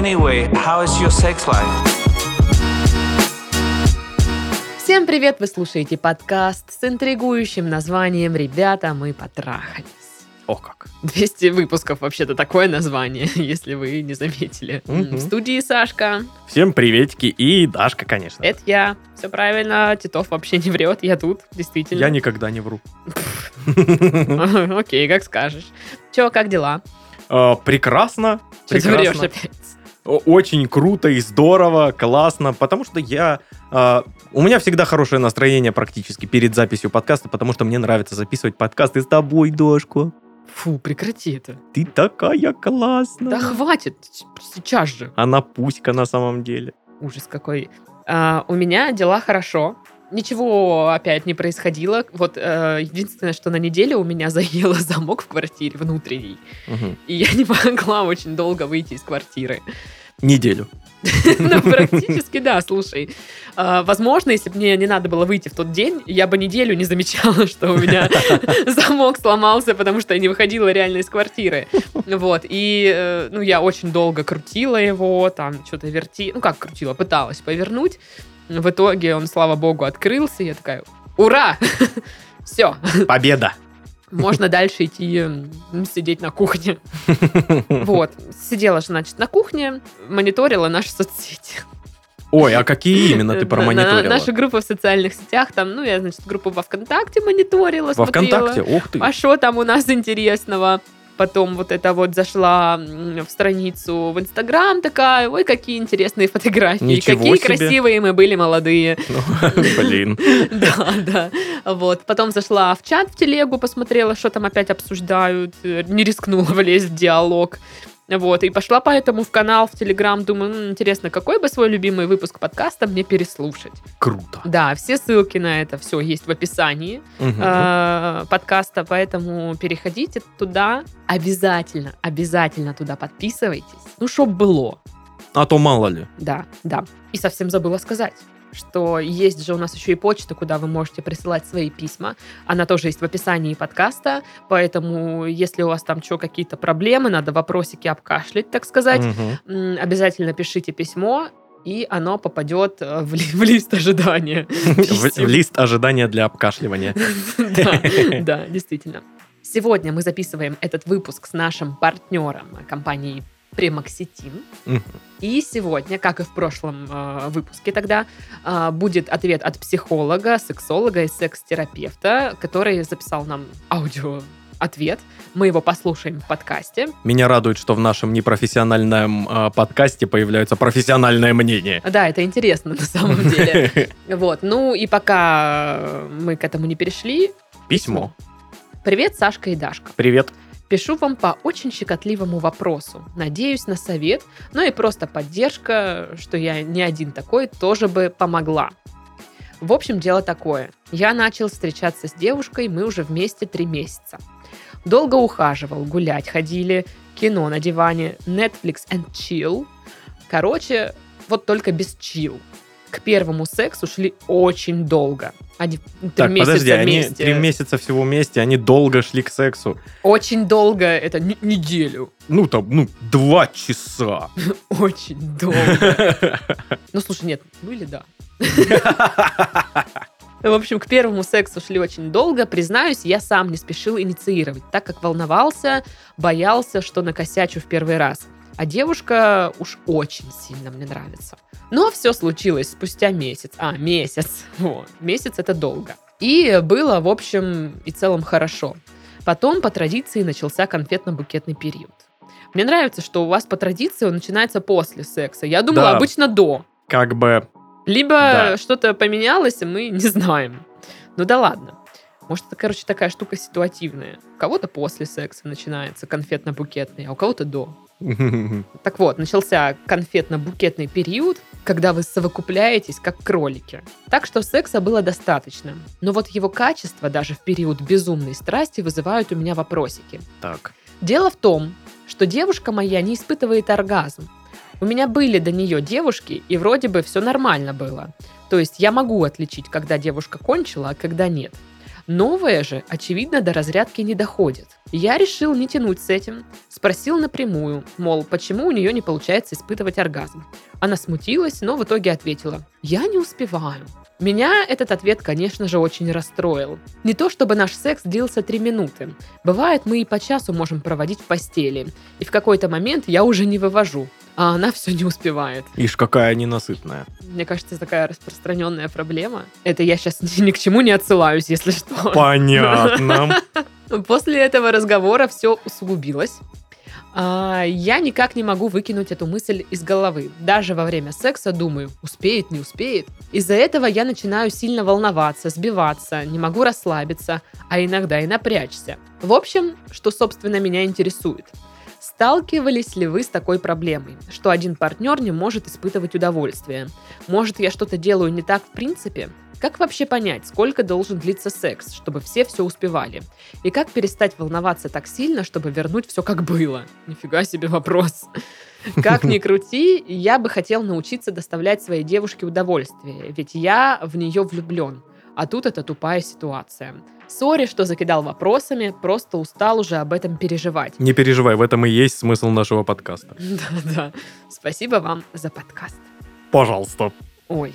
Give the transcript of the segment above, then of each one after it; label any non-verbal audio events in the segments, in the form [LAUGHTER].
Anyway, how is your sex life? Всем привет! Вы слушаете подкаст с интригующим названием «Ребята, мы потрахались». О как. 200 выпусков вообще-то такое название, [LAUGHS] если вы не заметили. Мгм. В студии Сашка. Всем приветики и Дашка, конечно. Это я. Все правильно. Титов вообще не врет. Я тут, действительно. Я никогда не вру. [LAUGHS] Окей, как скажешь. Че, как дела? А, Прекрасно. Что ты врешь опять? Очень круто и здорово, классно, потому что я... а, У меня всегда хорошее настроение практически перед записью подкаста, потому что мне нравится записывать подкасты с тобой, Дашка. Фу, прекрати это. Ты такая классная. Да хватит. Сейчас же. Она пуська на самом деле. Ужас какой. А, у меня дела хорошо. Ничего опять не происходило. Вот э, единственное, что на неделе у меня [LAUGHS] заело замок в квартире внутренний. Мгм. И я не могла очень долго выйти из квартиры. Неделю. [LAUGHS] Ну, практически, да, слушай. А, Возможно, если бы мне не надо было выйти в тот день, я бы неделю не замечала, [LAUGHS] что у меня замок сломался, потому что я не выходила реально из квартиры. Вот, и, э, ну, я очень долго крутила его, там, что-то верти... Ну, как крутила, пыталась повернуть. В итоге он, слава богу, открылся, и я такая, ура! [LAUGHS] Все, Победа. можно дальше идти сидеть на кухне. [LAUGHS] Вот. Сидела же, значит, на кухне, мониторила наши соцсети. Ой, а какие именно ты промониторила? на- Наши группы в социальных сетях, там, ну, я, значит, группу во ВКонтакте мониторила, Во смотрела. ВКонтакте? Ух ты. А что там у нас интересного? Потом вот это вот зашла в страницу в Инстаграм такая, ой, какие интересные фотографии, Ничего какие себе. красивые мы были молодые. [LAUGHS] Ну, Блин. [LAUGHS] Да, да. Вот. Потом зашла в чат в телегу, посмотрела, что там опять обсуждают. Не рискнула [LAUGHS] влезть в диалог. Вот, и пошла поэтому в канал, в Телеграм, думаю, «М, интересно, какой бы свой любимый выпуск подкаста мне переслушать. Круто. Да, все ссылки на это все есть в описании э, подкаста, поэтому переходите туда. Обязательно, обязательно туда подписывайтесь. Ну, чтоб было. А то мало ли. Да, да. И совсем забыла сказать, что есть же у нас еще и почта, куда вы можете присылать свои письма. Она тоже есть в описании подкаста, поэтому если у вас там что, какие-то проблемы, надо вопросики обкашлять, так сказать, м, обязательно пишите письмо, и оно попадет э, в, ли- в лист ожидания. [LAUGHS] В, в лист ожидания для обкашливания. [LAUGHS] Да, да, действительно. Сегодня мы записываем этот выпуск с нашим партнером компанией Премоксетин. И сегодня, как и в прошлом э, выпуске тогда, э, будет ответ от психолога, сексолога и секс-терапевта, который записал нам аудио ответ. Мы его послушаем в подкасте. Меня радует, что в нашем непрофессиональном а, подкасте появляется профессиональное мнение. Да, это интересно на самом деле. [LAUGHS] Вот, ну и пока мы к этому не перешли, Письмо. привет, Сашка и Дашка. Привет. Пишу вам по очень щекотливому вопросу. Надеюсь на совет, но и просто поддержка, что я не один такой, тоже бы помогла. В общем, дело такое. Я начал встречаться с девушкой, мы уже вместе три месяца. Долго ухаживал, гулять ходили, кино на диване, Netflix and chill. Короче, вот только без chill. К первому сексу шли очень долго. Они три Так, месяца подожди, они вместе. три месяца всего вместе, они долго шли к сексу. Очень долго, это не- неделю. Ну, там, ну, два часа. [LAUGHS] Очень долго. [LAUGHS] Ну, слушай, нет, или да. [LAUGHS] В общем, к первому сексу шли очень долго. Признаюсь, я сам не спешил инициировать, так как волновался, боялся, что накосячу в первый раз. А девушка уж очень сильно мне нравится. Но все случилось спустя месяц. А, месяц. [LAUGHS] Вот. Месяц это долго. И было, в общем и целом, хорошо. Потом по традиции начался конфетно-букетный период. Мне нравится, что у вас по традиции он начинается после секса. Я думала, Да. обычно до. Как бы, Либо Да. что-то поменялось, и мы [LAUGHS] не знаем. Ну да ладно. Может, это, короче, такая штука ситуативная. У кого-то после секса начинается конфетно-букетный, а у кого-то до. [LAUGHS] Так вот, начался конфетно-букетный период, когда вы совокупляетесь как кролики. Так что секса было достаточно. Но вот его качество даже в период безумной страсти вызывают у меня вопросики. так. Дело в том, что девушка моя не испытывает оргазм. У меня были до нее девушки, и вроде бы все нормально было. То есть я могу отличить, когда девушка кончила, а когда нет. Новое же, очевидно, до разрядки не доходит. Я решил не тянуть с этим. Спросил напрямую, мол, почему у нее не получается испытывать оргазм. Она смутилась, но в итоге ответила, я не успеваю. Меня этот ответ, конечно же, очень расстроил. Не то чтобы наш секс длился три минуты. Бывает, мы и по часу можем проводить в постели. И в какой-то момент я уже не вывожу, а она [LAUGHS] все не успевает. Ишь, какая ненасытная. Мне кажется, такая распространенная проблема. Это я сейчас ни, [LAUGHS] ни к чему не отсылаюсь, если что. Понятно. [LAUGHS] После этого разговора все усугубилось. А, я никак не могу выкинуть эту мысль из головы. Даже во время секса думаю, успеет, не успеет. Из-за этого я начинаю сильно волноваться, сбиваться, не могу расслабиться, а иногда и напрячься. В общем, что, собственно, меня интересует. Сталкивались ли вы с такой проблемой, что один партнер не может испытывать удовольствие? Может, я что-то делаю не так в принципе? Как вообще понять, сколько должен длиться секс, чтобы все все успевали? И как перестать волноваться так сильно, чтобы вернуть все как было? Нифига себе вопрос. [LAUGHS] Как ни крути, я бы хотел научиться доставлять своей девушке удовольствие, ведь я в нее влюблен. А тут это тупая ситуация. Сори, что закидал вопросами, просто устал уже об этом переживать. Не переживай, в этом и есть смысл нашего подкаста. [LAUGHS] Да-да. Спасибо вам за подкаст. Пожалуйста. Ой,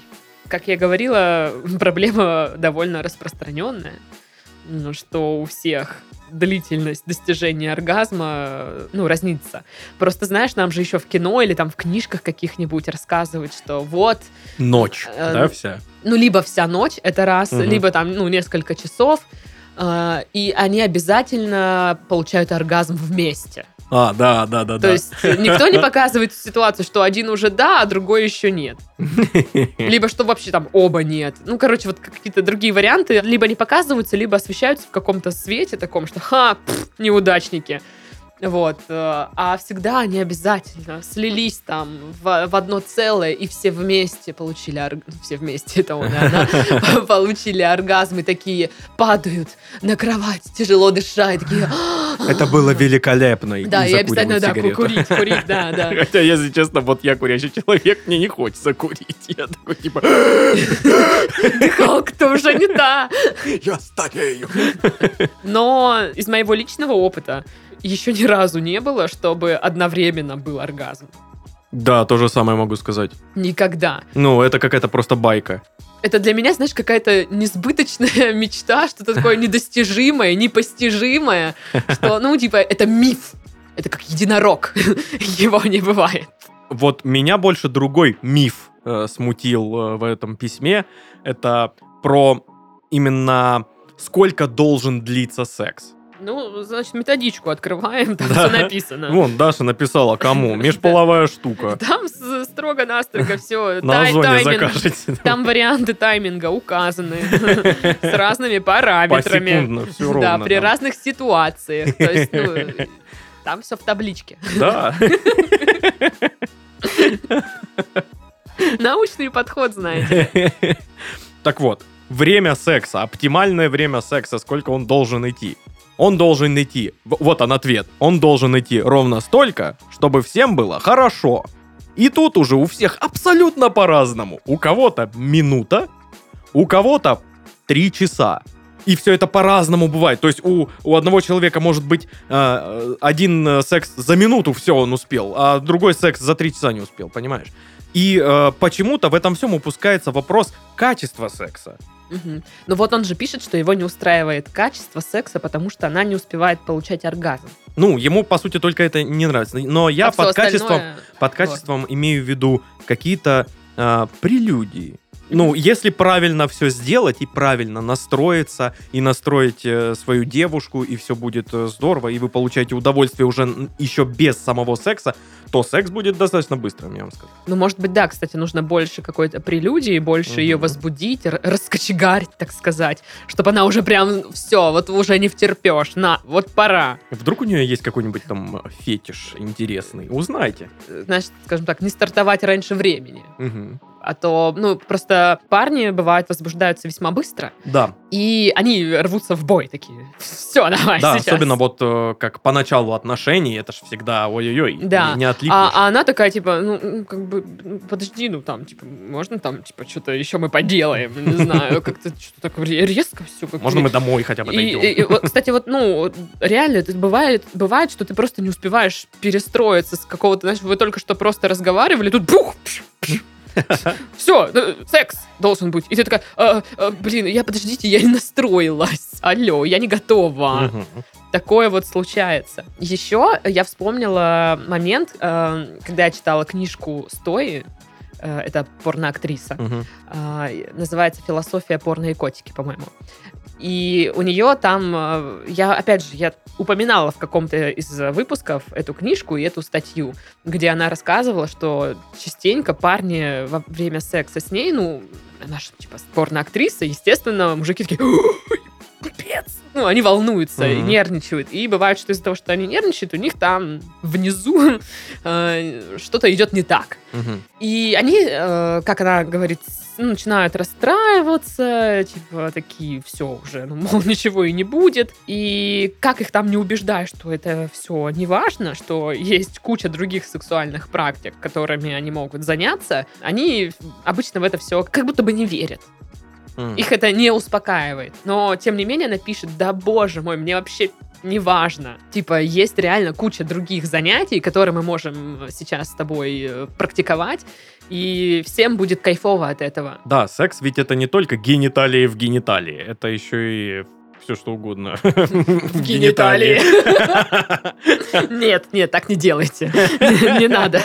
как я говорила, [LAUGHS] проблема довольно распространенная, что у всех длительность достижения оргазма, ну, разнится. Просто, знаешь, нам же еще в кино или там в книжках каких-нибудь рассказывают, что вот... Ночь, Э, да, вся? Ну, либо вся ночь, это раз, Мгм. либо там, ну, несколько часов, и они обязательно получают оргазм вместе. А, да, да, да, То есть никто не показывает ситуацию, что один уже да, а другой еще нет. [LAUGHS] Либо что вообще там оба нет. Ну, короче, вот какие-то другие варианты либо не показываются, либо освещаются в каком-то свете таком, что ха, пф, неудачники. Вот. э, А всегда они обязательно слились там в, в одно целое, и все вместе получили орг- Все вместе, [LAUGHS] это он и она, [LAUGHS] получили оргазмы, такие падают на кровать, тяжело дыша, и такие... Это было великолепно. Да, и обязательно, да, курить, курить, да, да. Хотя, если честно, вот я курящий человек, мне не хочется курить. Я такой, типа, Дыхалка-то уже не та. я старею. Но из моего личного опыта еще ни разу не было, чтобы одновременно был оргазм. Да, то же самое могу сказать. Никогда. Ну, это какая-то просто байка. Это для меня, знаешь, какая-то несбыточная [LAUGHS] мечта, что-то такое недостижимое, непостижимое, что, ну, типа, это миф. Это как единорог. [LAUGHS] Его не бывает. Вот меня больше другой миф э, смутил э, в этом письме. Это про именно сколько должен длиться секс. Ну, значит, методичку открываем, [LAUGHS] там Да. все написано. Вон, Даша написала, кому? [LAUGHS] Межполовая штука. Там строго-настрого [LAUGHS] все. На Озоне закажете. Там варианты тайминга указаны с разными параметрами. Все ровно. Да, при разных ситуациях. То есть, ну, там все в табличке. Да. Научный подход, знаете. Так вот, время секса, оптимальное время секса, сколько он должен идти? Он должен идти, вот он ответ, он должен идти ровно столько, чтобы всем было хорошо. И тут уже у всех абсолютно по-разному. У кого-то минута, у кого-то три часа. И все это по-разному бывает. То есть у, у одного человека может быть э, один э, секс за минуту все он успел, а другой секс за три часа не успел, понимаешь? И э, почему-то в этом всем упускается вопрос качества секса. Мгм. Ну вот он же пишет, что его не устраивает качество секса, потому что она не успевает получать оргазм. Ну, ему, по сути, только это не нравится. Но я А под качеством, под качеством имею в виду какие-то а, прелюдии. Ну, если правильно все сделать и правильно настроиться, и настроить э, свою девушку, и все будет э, здорово, и вы получаете удовольствие уже н- еще без самого секса, то секс будет достаточно быстрым, я вам скажу. Ну, может быть, да, кстати, нужно больше какой-то прелюдии, больше ее Мгм. возбудить, р- раскочегарить, так сказать, чтобы она уже прям все, вот уже не втерпешь, на, вот пора. Вдруг у нее есть какой-нибудь там фетиш интересный, узнайте. Значит, скажем так, не стартовать раньше времени. Мгм. А то, ну, просто парни, бывает, возбуждаются весьма быстро, Да, и они рвутся в бой такие. Все, [LAUGHS] давай, да, сейчас. особенно вот э, как по началу отношений, это же всегда ой-ой-ой, Да. не, не отлипнешь. А, а она такая, типа, ну, как бы, ну, подожди, ну, там, типа, можно там, типа, что-то еще мы поделаем, не [LAUGHS] знаю, как-то что-то так ре- резко все. Можно мы домой хотя бы дойдем? и- кстати, вот, ну, реально, это бывает, бывает, что ты просто не успеваешь перестроиться с какого-то, знаешь, вы только что просто разговаривали, тут бух, [LAUGHS] все, секс должен быть. И ты такая, «А, а, блин, я, подождите, я не настроилась. Алло, я не готова. Такое вот случается. Еще я вспомнила момент, э, когда я читала книжку Стои, э, это порноактриса, называется «Философия порно и котики», по-моему. И у нее там, э, я, опять же, я упоминала в каком-то из выпусков эту книжку и эту статью, где она рассказывала, что частенько парни во время секса с ней, ну, она же, типа, порноактриса, естественно, мужики такие, «Ой, пипец! Ну, они волнуются и Мгм. нервничают. И бывает, что из-за того, что они нервничают, у них там внизу э, что-то идет не так. Мгм. И они, э, как она говорит, начинают расстраиваться, типа такие, все уже, ну, мол, [LAUGHS] ничего и не будет. И как их там не убеждаешь, что это все не важно, что есть куча других сексуальных практик, которыми они могут заняться, они обычно в это все как будто бы не верят. Мгм. Их это не успокаивает. Но, тем не менее, она пишет, да боже мой, мне вообще не важно. Типа, есть реально куча других занятий, которые мы можем сейчас с тобой э, практиковать, и всем будет кайфово от этого. Да, секс ведь это не только гениталии в гениталии, это еще и все что угодно. [LAUGHS] В гениталии. Нет, нет, так не делайте. [LAUGHS] Не надо.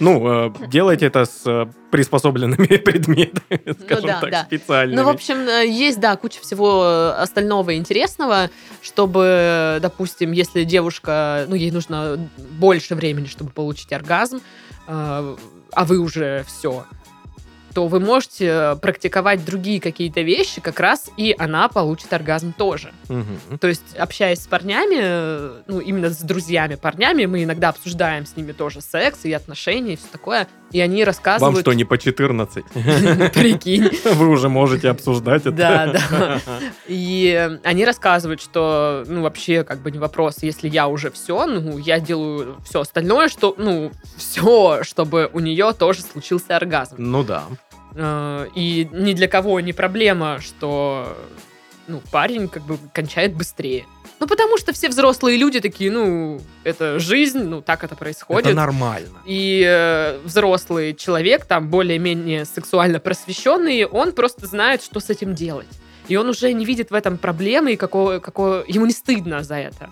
Ну, э, делайте это с э, приспособленными [LAUGHS] предметами, скажем Ну да, так, да. специальными. Ну, в общем, э, есть, да, куча всего остального интересного, чтобы, допустим, если девушка, ну, ей нужно больше времени, чтобы получить оргазм, а вы уже все, то вы можете э, практиковать другие какие-то вещи, как раз и она получит оргазм тоже. Мгм. То есть, общаясь с парнями, э, ну, именно с друзьями парнями, мы иногда обсуждаем с ними тоже секс и отношения и все такое, и они Вам рассказывают... что, не по 14? [LAUGHS] Прикинь. [LAUGHS] Вы уже можете обсуждать это. Да, да. [LAUGHS] И они рассказывают, что, ну, вообще, как бы не вопрос, если я уже все, ну, я делаю все остальное, что, ну, все, чтобы у нее тоже случился оргазм. Ну да. Э, И ни для кого не проблема, что, ну, парень как бы кончает быстрее. Ну, потому что все взрослые люди такие, ну, это жизнь, ну, так это происходит. Это нормально. И э, взрослый человек, там более-менее сексуально просвещенный, он просто знает, что с этим делать. И он уже не видит в этом проблемы, и какого, какого... ему не стыдно за это.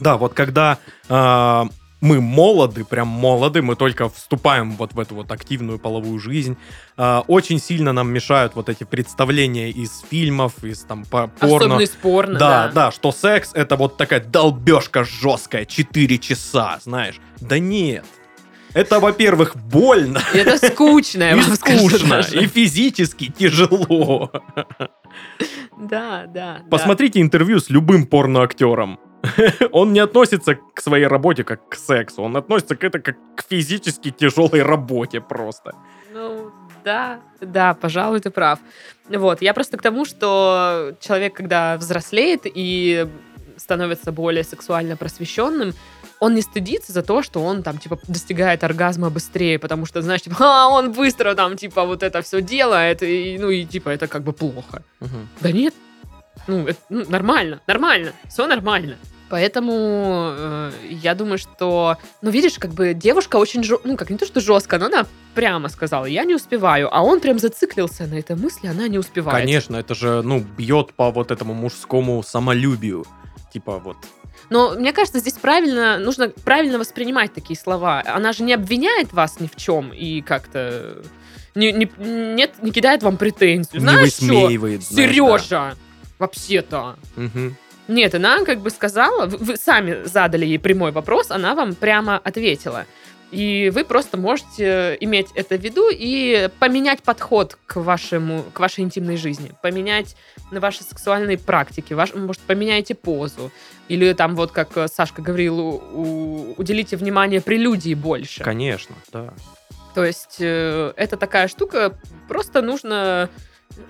Да, вот когда а, мы молоды, прям молоды, мы только вступаем вот в эту вот активную половую жизнь, а, очень сильно нам мешают вот эти представления из фильмов, из там по- порно. Особенно из порно, Да, да. да, что секс это вот такая долбежка жесткая, 4 часа, знаешь. Да нет. Это, во-первых, больно это скучно, я вам скажу скучно, даже. и физически тяжело. Да, да. Посмотрите интервью с любым порноактером. [LAUGHS] Он не относится к своей работе как к сексу, он относится к это как к физически тяжелой работе просто. Ну, да, да, пожалуй, ты прав. Вот, я просто к тому, что человек, когда взрослеет и становится более сексуально просвещенным, он не стыдится за то, что он там, типа, достигает оргазма быстрее, потому что, знаешь, типа, [LAUGHS] а, он быстро там, типа, вот это все делает, и, ну, и, типа, это как бы плохо. Да нет. Ну, это, ну, нормально, нормально, все нормально. Поэтому э, я думаю, что, ну, видишь, как бы девушка очень, жё- ну, как не то, что жестко, но она прямо сказала, я не успеваю, а он прям зациклился на этой мысли, она не успевает. Конечно, это же, ну, бьет по вот этому мужскому самолюбию. Типа вот. Но мне кажется, здесь правильно, нужно правильно воспринимать такие слова. Она же не обвиняет вас ни в чем и как-то не, не, нет, не кидает вам претензию. не Знаешь что, высмеивает. знаешь, Сережа, вообще-то. да. Нет, она как бы сказала, вы, вы сами задали ей прямой вопрос, она вам прямо ответила. И вы просто можете иметь это в виду и поменять подход к, вашему, к вашей интимной жизни, поменять на ваши сексуальные практики, ваш, может, поменяйте позу. Или там вот, как Сашка говорил, у- у- уделите внимание прелюдии больше. Конечно, да. То есть э, это такая штука, просто нужно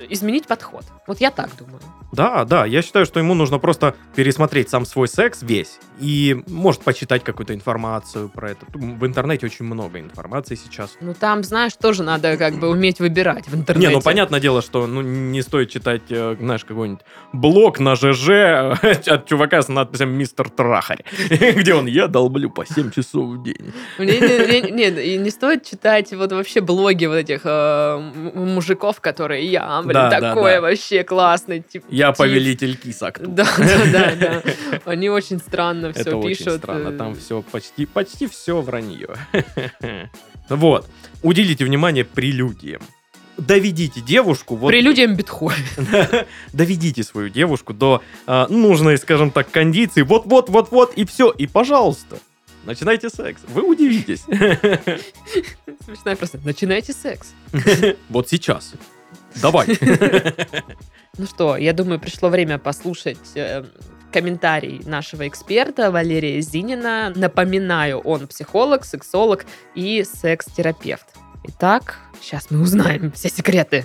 изменить подход. Вот я так думаю. Да, да, я считаю, что ему нужно просто пересмотреть сам свой секс весь и, может, почитать какую-то информацию про это. В интернете очень много информации сейчас. Ну там, знаешь, тоже надо как бы уметь выбирать в интернете. Не, ну понятное дело, что ну, не стоит читать, э, знаешь, какой-нибудь блог на ЖЖ [LAUGHS] от чувака с надписью «Мистер Трахарь», [LAUGHS] где он «Я долблю по 7 часов в день». Нет, [LAUGHS] не стоит читать вот вообще блоги вот этих э, мужиков, которые «Я, блин, такой вообще классный». Типа, я повелитель кисок. Да, да, да, да. Они очень странно все Это пишут. очень странно. Там э. все почти, почти все вранье. [LAUGHS] Вот. Уделите внимание прелюдиям. Доведите девушку... Вот, Прелюдиям Бетховен. [LAUGHS] Доведите свою девушку до э, нужной, скажем так, кондиции. Вот-вот-вот-вот, и все. И, пожалуйста, начинайте секс. Вы удивитесь. [LAUGHS] Смешная просто. Начинайте секс. Вот сейчас. Давай. [LAUGHS] Ну что, я думаю, пришло время послушать э, комментарий нашего эксперта Валерия Зинина. Напоминаю, он психолог, сексолог и секс-терапевт. Итак, сейчас мы узнаем все секреты.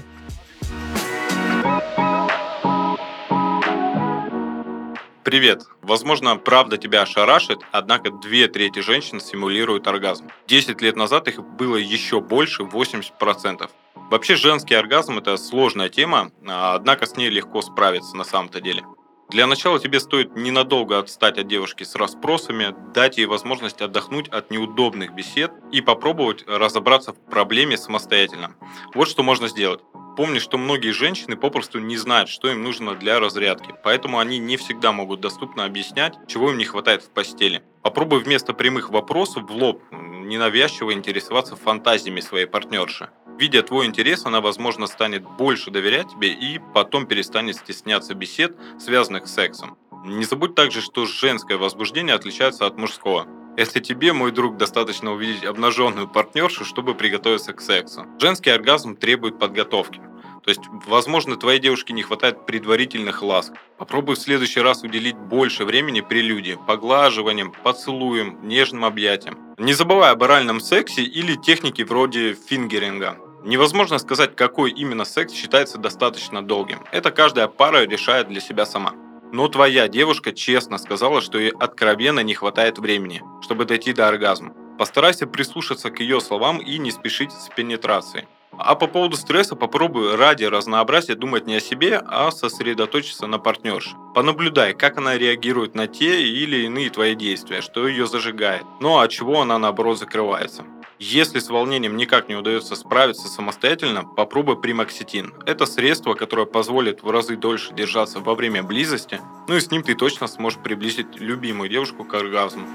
Привет. Возможно, правда тебя ошарашит, однако две трети женщин симулируют оргазм. Десять лет назад их было еще больше, 80%. Вообще женский оргазм это сложная тема, а, однако с ней легко справиться на самом-то деле. Для начала тебе стоит ненадолго отстать от девушки с расспросами, дать ей возможность отдохнуть от неудобных бесед и попробовать разобраться в проблеме самостоятельно. Вот что можно сделать. Помни, что многие женщины попросту не знают, что им нужно для разрядки, поэтому они не всегда могут доступно объяснять, чего им не хватает в постели. Попробуй вместо прямых вопросов в лоб ненавязчиво интересоваться фантазиями своей партнерши. Видя твой интерес, она, возможно, станет больше доверять тебе и потом перестанет стесняться бесед, связанных с сексом. Не забудь также, что женское возбуждение отличается от мужского. Если тебе, мой друг, достаточно увидеть обнаженную партнершу, чтобы приготовиться к сексу. Женский оргазм требует подготовки. То есть, возможно, твоей девушке не хватает предварительных ласк. Попробуй в следующий раз уделить больше времени прелюдии, поглаживанием, поцелуем, нежным объятиям. Не забывай об оральном сексе или технике вроде фингеринга. Невозможно сказать, какой именно секс считается достаточно долгим. Это каждая пара решает для себя сама. Но твоя девушка честно сказала, что ей откровенно не хватает времени, чтобы дойти до оргазма. Постарайся прислушаться к ее словам и не спешить с пенетрацией. А по поводу стресса попробуй ради разнообразия думать не о себе, а сосредоточиться на партнерше. Понаблюдай, как она реагирует на те или иные твои действия, что ее зажигает, ну а от чего она наоборот закрывается. Если с волнением никак не удается справиться самостоятельно, попробуй примоксетин. Это средство, которое позволит в разы дольше держаться во время близости, ну и с ним ты точно сможешь приблизить любимую девушку к оргазму.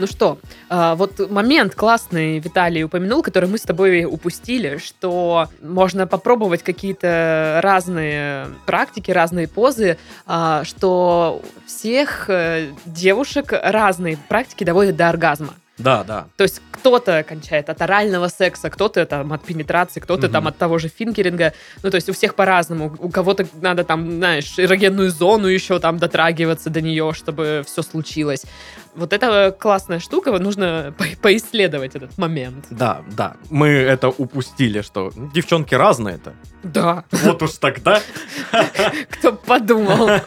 Ну что, а, вот момент классный Виталий упомянул, который мы с тобой упустили, что можно попробовать какие-то разные практики, разные позы, а, что всех э, девушек разные практики доводят до оргазма. Да, да. То есть кто-то кончает от орального секса, кто-то там от пенетрации, кто-то угу. там от того же фингеринга. Ну, то есть у всех по-разному. У кого-то надо там, знаешь, эрогенную зону еще там дотрагиваться до нее, чтобы все случилось. Вот это классная штука, нужно по поисследовать этот момент. Да, да. Мы это упустили, что девчонки разные-то. Да. Вот уж тогда. [LAUGHS] Кто подумал. [LAUGHS]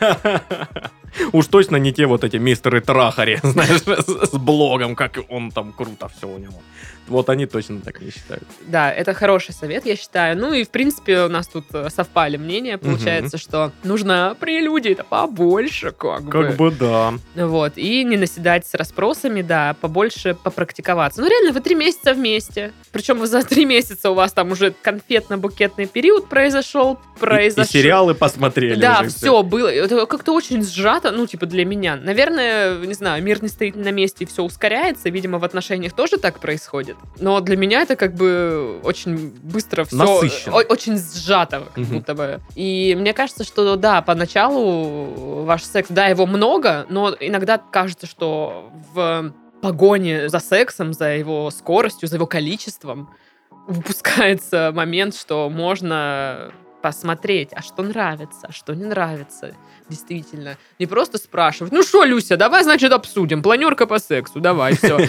Уж точно не те вот эти мистеры Трахари, [LAUGHS] знаешь, с блогом, как он там круто все у него. Вот они точно так не считают. Да, это хороший совет, я считаю. Ну и, в принципе, у нас тут э, совпали мнения. Получается, что нужно прелюдий-то побольше, как, бы. Как бы, да. Вот, и не наседать с расспросами, да, побольше попрактиковаться. Ну, реально, вы три месяца вместе. Причем за три месяца у вас там уже конфетно-букетный период произошел. произошел. И, и сериалы посмотрели Да, все, все было. Это как-то очень сжато, ну, типа, для меня. Наверное, не знаю, мир не стоит на месте и все ускоряется. Видимо, в отношениях тоже так происходит будет. Но для меня это как бы очень быстро все... Насыщенно. Очень сжато, как угу. будто бы. И мне кажется, что да, поначалу ваш секс, да, его много, но иногда кажется, что в погоне за сексом, за его скоростью, за его количеством выпускается момент, что можно посмотреть, а что нравится, а что не нравится. Действительно. Не просто спрашивать, ну что, Люся, давай, значит, обсудим. Планерка по сексу, давай, все. [LAUGHS]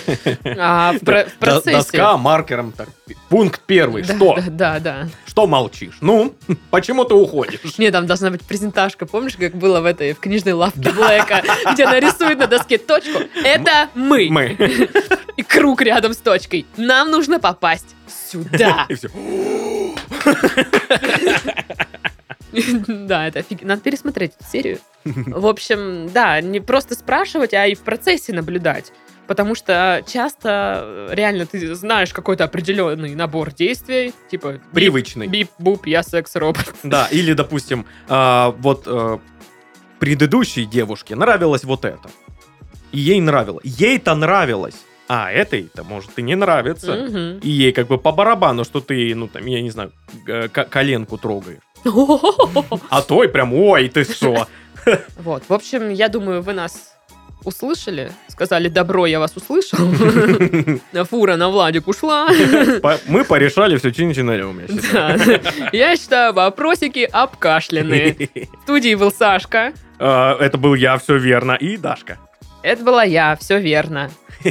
А в, про- в Д- процессе... Доска маркером. Так, пункт первый. Да, Что? Да, да, да. Что молчишь? Ну, [LAUGHS] почему ты уходишь? Не, там должна быть презентажка. Помнишь, как было в этой в книжной лавке Блэка, где она рисует на доске точку? Это мы. Мы. [LAUGHS] И круг рядом с точкой. Нам нужно попасть сюда. И все. [LAUGHS] Да, это офиг... Надо пересмотреть эту серию. В общем, да, не просто спрашивать, а и в процессе наблюдать. Потому что часто э, реально ты знаешь какой-то определенный набор действий, типа Привычный. бип, буп, я секс-робот. Да, или, допустим, а, вот а, предыдущей девушке нравилось вот это. И ей нравилось. Ей-то нравилось. А этой-то, может, и не нравится. Мгм. И ей как бы по барабану, что ты, ну, там, я не знаю, к- коленку трогаешь. А [LAUGHS] той прям, ой, ты что? Вот, в общем, я думаю, вы нас услышали, сказали добро, я вас услышал. [LAUGHS] Фура на Владик ушла. Мы порешали все считаю. Да. Я считаю, вопросики обкашленные. В студии был Сашка. А, Это был я, все верно, и Дашка. Это была я, все верно. [LAUGHS]